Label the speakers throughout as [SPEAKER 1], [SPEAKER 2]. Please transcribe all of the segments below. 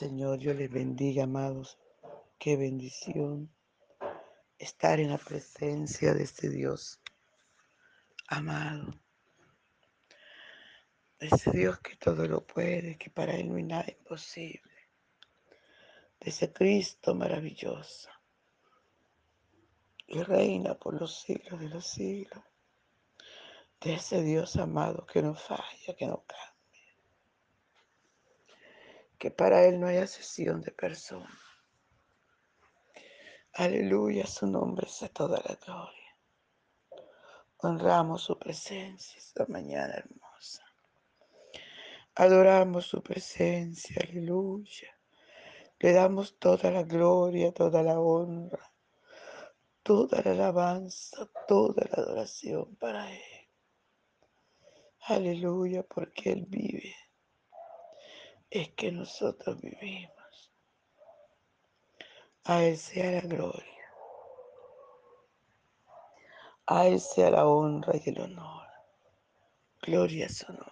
[SPEAKER 1] Señor, yo les bendiga, amados. Qué bendición estar en la presencia de este Dios amado. Ese Dios que todo lo puede, que para Él no hay nada imposible. De ese Cristo maravilloso. Y reina por los siglos de los siglos. De ese Dios amado que no falla, que no cambia que para Él no hay asesión de personas. Aleluya, su nombre es toda la gloria. Honramos su presencia esta mañana hermosa. Adoramos su presencia, aleluya. Le damos toda la gloria, toda la honra, toda la alabanza, toda la adoración para Él. Aleluya, porque Él vive es que nosotros vivimos. A Él sea la gloria. A Él sea la honra y el honor. Gloria a su nombre.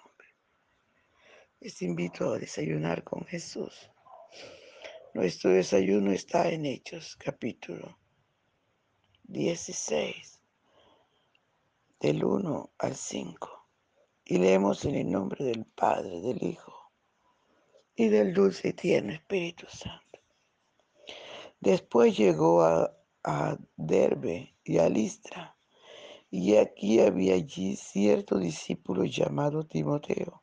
[SPEAKER 1] Les invito a desayunar con Jesús. Nuestro desayuno está en Hechos, capítulo 16, del 1 al 5. Y leemos en el nombre del Padre, del Hijo y del dulce y tierno Espíritu Santo. Después llegó a, Derbe y a Listra, y aquí había allí cierto discípulo llamado Timoteo,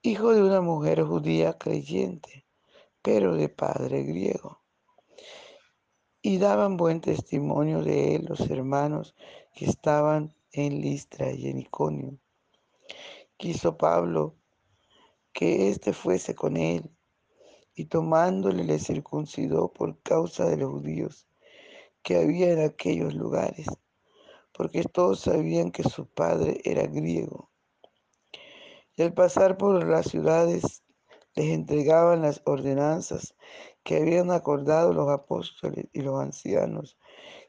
[SPEAKER 1] hijo de una mujer judía creyente, pero de padre griego. Y daban buen testimonio de él los hermanos que estaban en Listra y en Iconio. Quiso Pablo que éste fuese con él, y tomándole le circuncidó por causa de los judíos que había en aquellos lugares, porque todos sabían que su padre era griego. Y al pasar por las ciudades les entregaban las ordenanzas que habían acordado los apóstoles y los ancianos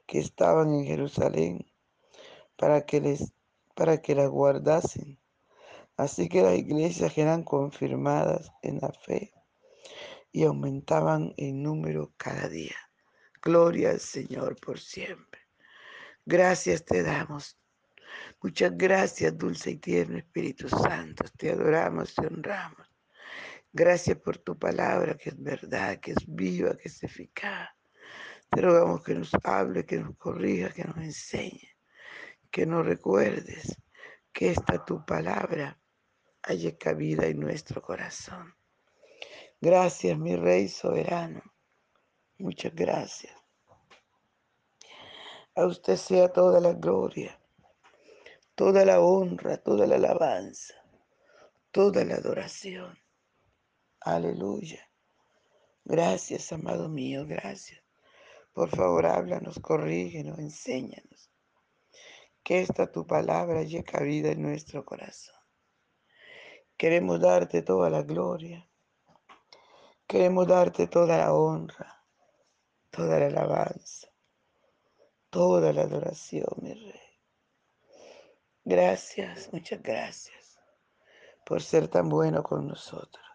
[SPEAKER 1] que estaban en Jerusalén para que les para que las guardasen Así que las iglesias eran confirmadas en la fe y aumentaban en número cada día. Gloria al Señor por siempre. Gracias te damos. Muchas gracias, dulce y tierno Espíritu Santo. Te adoramos, te honramos. Gracias por tu palabra, que es verdad, que es viva, que es eficaz. Te rogamos que nos hable, que nos corrija, que nos enseñe, que nos recuerdes que esta tu palabra haya cabida en nuestro corazón. Gracias, mi Rey soberano. Muchas gracias. A usted sea toda la gloria, toda la honra, toda la alabanza, toda la adoración. Aleluya. Gracias, amado mío, gracias. Por favor, háblanos, corrígenos, enséñanos. Que esta tu palabra haya cabida en nuestro corazón. Queremos darte toda la gloria. Queremos darte toda la honra, toda la alabanza, toda la adoración, mi rey. Gracias, muchas gracias por ser tan bueno con nosotros.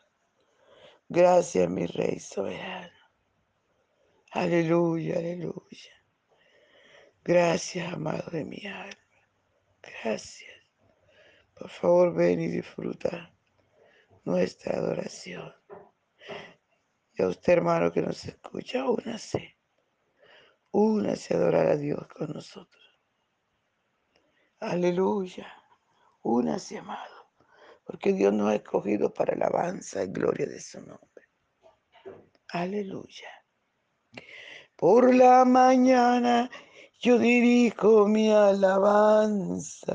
[SPEAKER 1] Gracias, mi rey soberano. Aleluya, aleluya. Gracias, amado de mi alma. Gracias. Por favor, ven y disfruta nuestra adoración. Y a usted, hermano, que nos escucha, únase. Únase a adorar a Dios con nosotros. Aleluya. Únase, amado. Porque Dios nos ha escogido para alabanza y gloria de su nombre. Aleluya. Por la mañana yo dirijo mi alabanza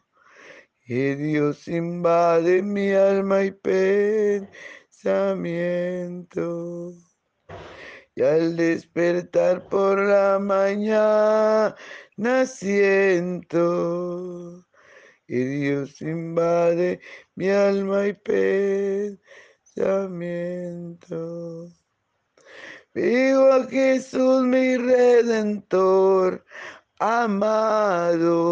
[SPEAKER 1] que Dios invade mi alma y pensamiento. Y al despertar por la mañana siento que Dios invade mi alma y pensamiento. Vivo a Jesús mi redentor, amado,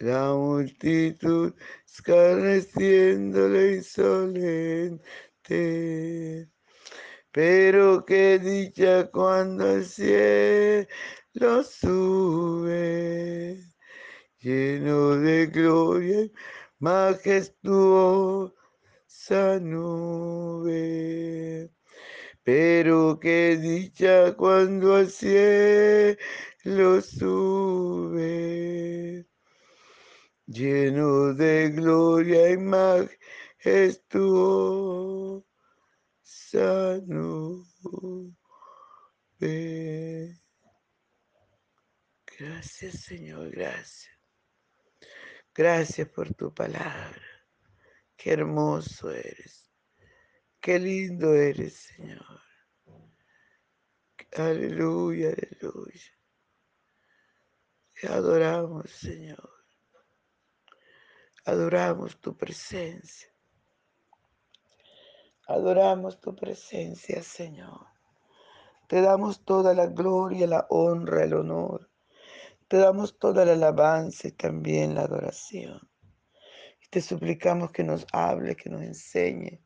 [SPEAKER 1] La multitud escarneciéndole insolente. Pero qué dicha cuando al cielo sube, lleno de gloria y majestuosa nube. Pero qué dicha cuando al cielo sube, lleno de gloria y majestuosa nube. Gracias Señor, gracias. Gracias por tu palabra. Qué hermoso eres. Qué lindo eres, Señor. Aleluya, aleluya. Te adoramos, Señor. Adoramos tu presencia. Adoramos tu presencia, Señor. Te damos toda la gloria, la honra, el honor. Te damos toda la alabanza y también la adoración. Y te suplicamos que nos hable, que nos enseñe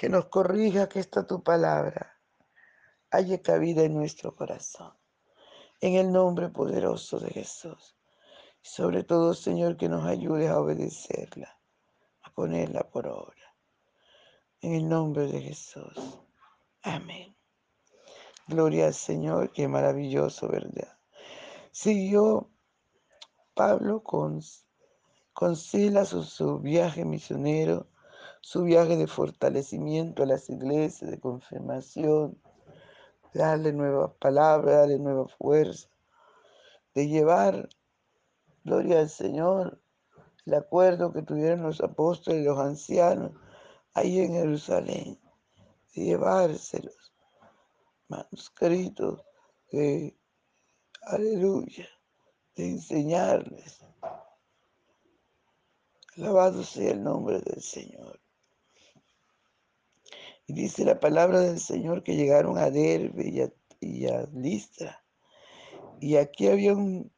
[SPEAKER 1] que nos corrija que esta tu palabra haya cabida en nuestro corazón. En el nombre poderoso de Jesús. Y sobre todo, Señor, que nos ayudes a obedecerla, a ponerla por obra. En el nombre de Jesús. Amén. Gloria al Señor, qué maravilloso, ¿verdad? Siguió Pablo con, con su, viaje misionero su viaje de fortalecimiento a las iglesias, de confirmación, darle nuevas palabras, darle nueva fuerza, de llevar, gloria al Señor, el acuerdo que tuvieron los apóstoles y los ancianos ahí en Jerusalén, de llevárselos manuscritos de, aleluya, de enseñarles. Alabado sea el nombre del Señor. Y dice la palabra del Señor que llegaron a Derbe y a, y a Listra. Y aquí había un,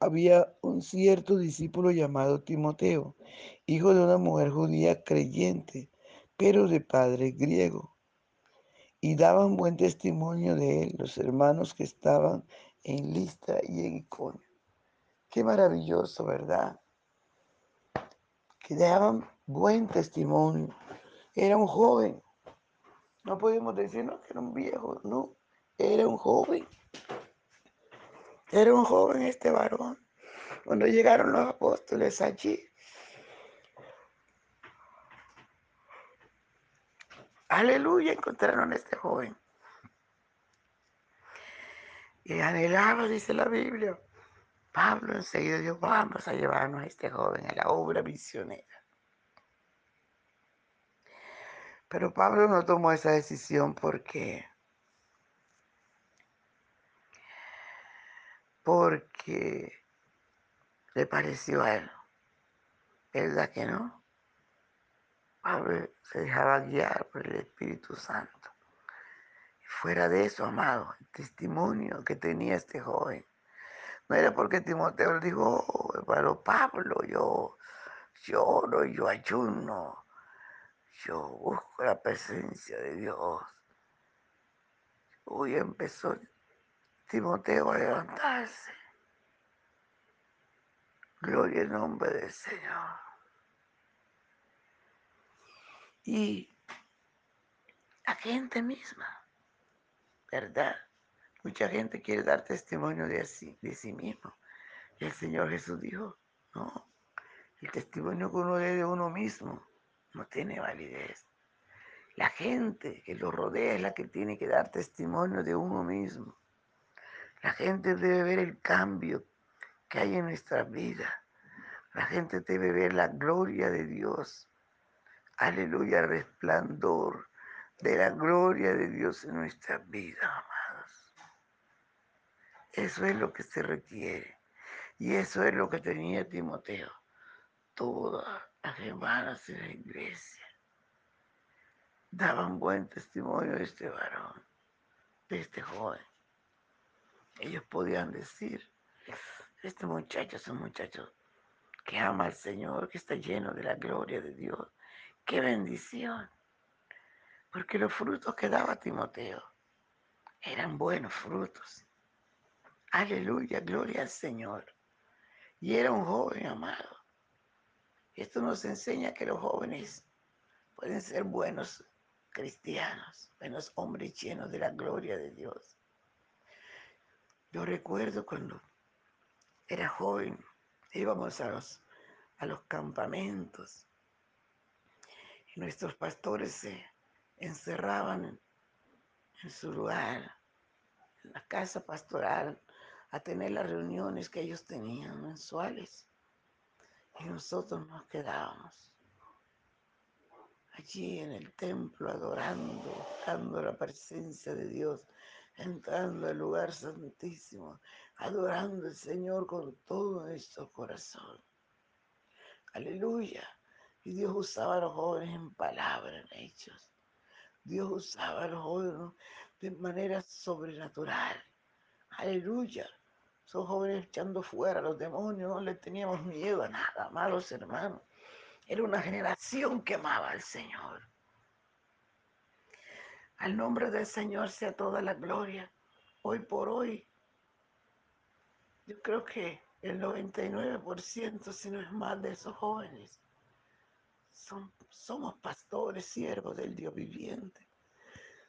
[SPEAKER 1] había un cierto discípulo llamado Timoteo, hijo de una mujer judía creyente, pero de padre griego. Y daban buen testimonio de él los hermanos que estaban en Listra y en Iconio. Qué maravilloso, ¿verdad? Que daban buen testimonio. Era un joven. No podemos decir no, que era un viejo, no. Era un joven. Era un joven este varón. Cuando llegaron los apóstoles allí, aleluya, encontraron a este joven. Y anhelaba, dice la Biblia, Pablo enseguida dijo, vamos a llevarnos a este joven a la obra misionera. Pero Pablo no tomó esa decisión porque porque le pareció a él. ¿Verdad que no? Pablo se dejaba guiar por el Espíritu Santo. Fuera de eso, amado, el testimonio que tenía este joven. No era porque Timoteo le dijo, oh, hermano Pablo, yo lloro, yo ayuno, yo busco la presencia de Dios. Hoy empezó Timoteo a levantarse. Gloria al nombre del Señor. Y la gente misma, ¿verdad? Mucha gente quiere dar testimonio de sí, de sí mismo. El Señor Jesús dijo, no, el testimonio que uno dé de uno mismo no tiene validez. La gente que lo rodea es la que tiene que dar testimonio de uno mismo. La gente debe ver el cambio que hay en nuestra vida. La gente debe ver la gloria de Dios. Aleluya, resplandor de la gloria de Dios en nuestra vida, amados. Eso es lo que se requiere. Y eso es lo que tenía Timoteo. Todas las hermanas de la iglesia daban buen testimonio de este varón, de este joven. Ellos podían decir, este muchacho es un muchacho que ama al Señor, que está lleno de la gloria de Dios. ¡Qué bendición! Porque los frutos que daba Timoteo eran buenos frutos. Aleluya, gloria al Señor. Y era un joven amado. Esto nos enseña que los jóvenes pueden ser buenos cristianos, buenos hombres llenos de la gloria de Dios. Yo recuerdo cuando era joven, íbamos a los, a los campamentos y nuestros pastores se encerraban en, en su lugar, en la casa pastoral, a tener las reuniones que ellos tenían mensuales. Y nosotros nos quedábamos allí en el templo adorando, buscando la presencia de Dios, entrando al lugar santísimo, adorando al Señor con todo nuestro corazón. Aleluya. Y Dios usaba a los jóvenes en palabras, en hechos. Dios usaba a los jóvenes de manera sobrenatural. Aleluya. Son jóvenes echando fuera a los demonios, no le teníamos miedo a nada, malos hermanos. Era una generación que amaba al Señor. Al nombre del Señor sea toda la gloria. Hoy por hoy, yo creo que el 99%, si no es más de esos jóvenes, son, somos pastores, siervos del Dios viviente,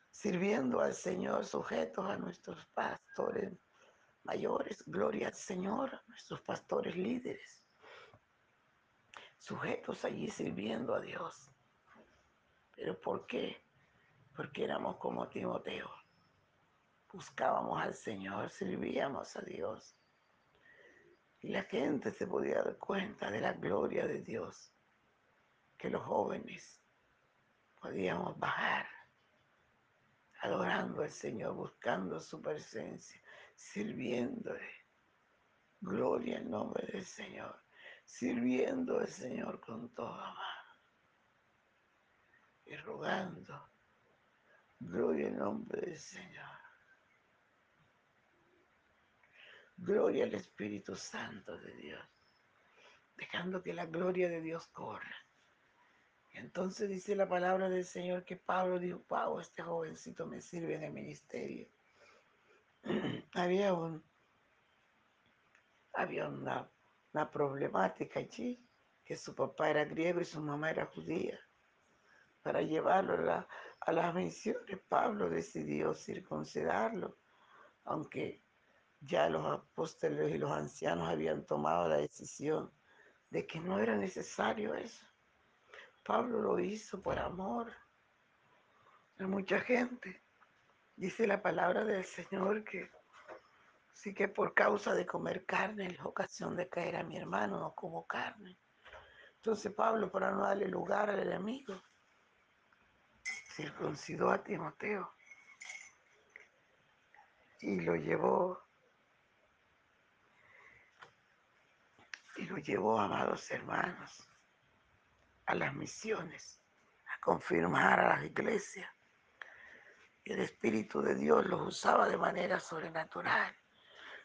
[SPEAKER 1] sirviendo al Señor, sujetos a nuestros pastores mayores, gloria al Señor, nuestros pastores líderes, sujetos allí sirviendo a Dios. ¿Pero por qué? Porque éramos como Timoteo. Buscábamos al Señor, servíamos a Dios. Y la gente se podía dar cuenta de la gloria de Dios, que los jóvenes podíamos bajar adorando al Señor, buscando su presencia, sirviéndole. Gloria al nombre del Señor, sirviendo al Señor con toda mano y rogando. Gloria al nombre del Señor. Gloria al Espíritu Santo de Dios, dejando que la gloria de Dios corra. Entonces dice la palabra del Señor que Pablo dijo, Pablo, este jovencito me sirve en el ministerio. había un, había una, una problemática allí, que su papá era griego y su mamá era judía. Para llevarlo a, la, a las misiones, Pablo decidió circuncidarlo, aunque ya los apóstoles y los ancianos habían tomado la decisión de que no era necesario eso. Pablo lo hizo por amor a mucha gente. Dice la palabra del Señor que sí que por causa de comer carne es ocasión de caer a mi hermano, no como carne. Entonces Pablo, para no darle lugar al enemigo, circuncidó a Timoteo y lo llevó y lo llevó, amados hermanos, a las misiones, a confirmar a las iglesias. Y el Espíritu de Dios los usaba de manera sobrenatural.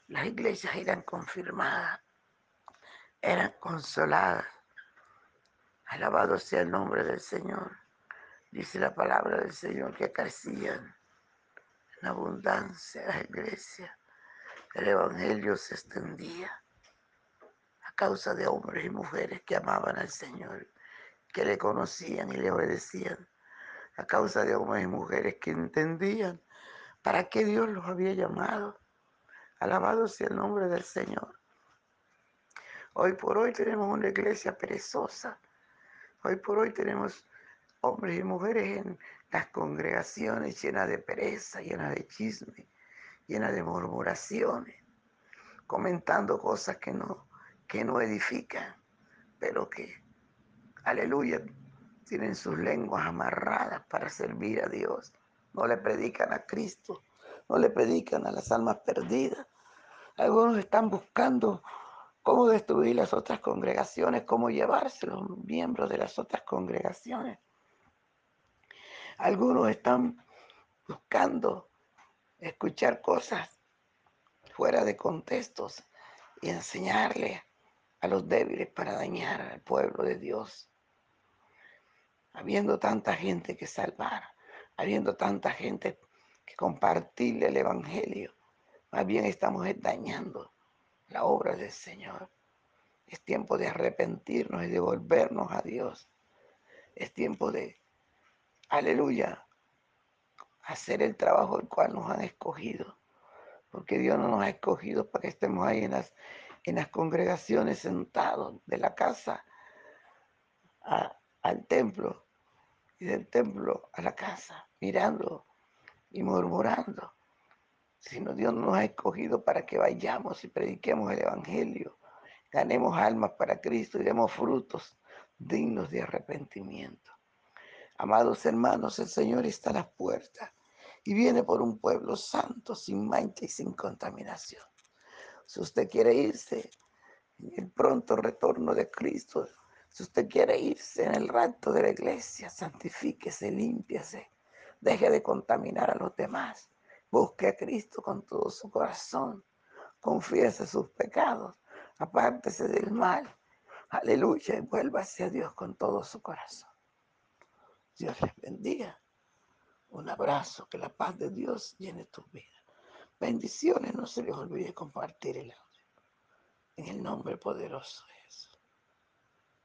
[SPEAKER 1] Las iglesias eran confirmadas, eran consoladas. Alabado sea el nombre del Señor. Dice la palabra del Señor que crecían en abundancia las iglesias. El Evangelio se extendía causa de hombres y mujeres que amaban al Señor, que le conocían y le obedecían, a causa de hombres y mujeres que entendían para qué Dios los había llamado. Alabado sea el nombre del Señor. Hoy por hoy tenemos una iglesia perezosa. Hoy por hoy tenemos hombres y mujeres en las congregaciones llenas de pereza, llenas de chisme, llenas de murmuraciones, comentando cosas que no, que no edifican, pero que, aleluya, tienen sus lenguas amarradas para servir a Dios. No le predican a Cristo, no le predican a las almas perdidas. Algunos están buscando cómo destruir las otras congregaciones, cómo llevarse los miembros de las otras congregaciones. Algunos están buscando escuchar cosas fuera de contextos y enseñarle a los débiles para dañar al pueblo de Dios. Habiendo tanta gente que salvar, habiendo tanta gente que compartirle el Evangelio, más bien estamos dañando la obra del Señor. Es tiempo de arrepentirnos y de volvernos a Dios. Es tiempo de, aleluya, hacer el trabajo el cual nos han escogido. Porque Dios no nos ha escogido para que estemos ahí en las en las congregaciones sentados de la casa al templo y del templo a la casa, mirando y murmurando, sino Dios nos ha escogido para que vayamos y prediquemos el Evangelio, ganemos almas para Cristo y demos frutos dignos de arrepentimiento. Amados hermanos, el Señor está a las puertas y viene por un pueblo santo, sin mancha y sin contaminación. Si usted quiere irse en el pronto retorno de Cristo, si usted quiere irse en el rapto de la iglesia, santifíquese, límpiase, deje de contaminar a los demás. Busque a Cristo con todo su corazón. Confiese sus pecados. Apártese del mal. Aleluya. Y vuélvase a Dios con todo su corazón. Dios les bendiga. Un abrazo. Que la paz de Dios llene tu vida. Bendiciones, no se les olvide compartir el audio. En el nombre poderoso de Jesús.